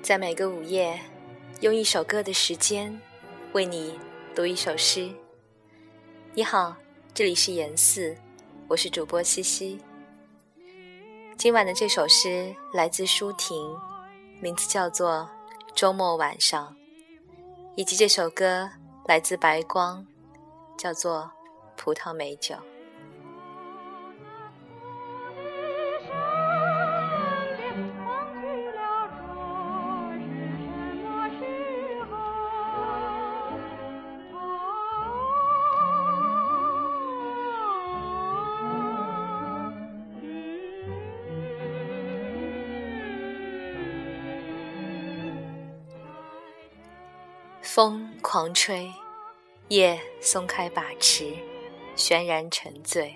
在每个午夜，用一首歌的时间，为你读一首诗。你好，这里是严四，我是主播西西。今晚的这首诗来自舒婷，名字叫做《周末晚上》，以及这首歌来自白光，叫做《葡萄美酒》。风狂吹，夜松开把持，悬然沉醉。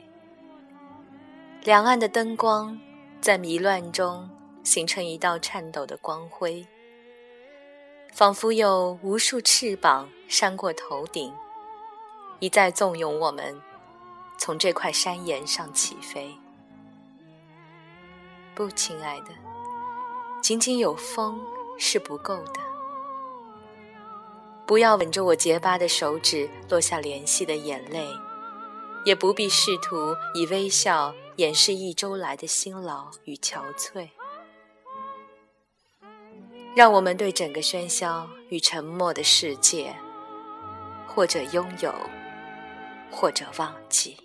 两岸的灯光在迷乱中形成一道颤抖的光辉，仿佛有无数翅膀扇过头顶，一再纵容我们从这块山岩上起飞。不，亲爱的，仅仅有风是不够的。不要吻着我结巴的手指落下怜惜的眼泪，也不必试图以微笑掩饰一周来的辛劳与憔悴。让我们对整个喧嚣与沉默的世界，或者拥有，或者忘记。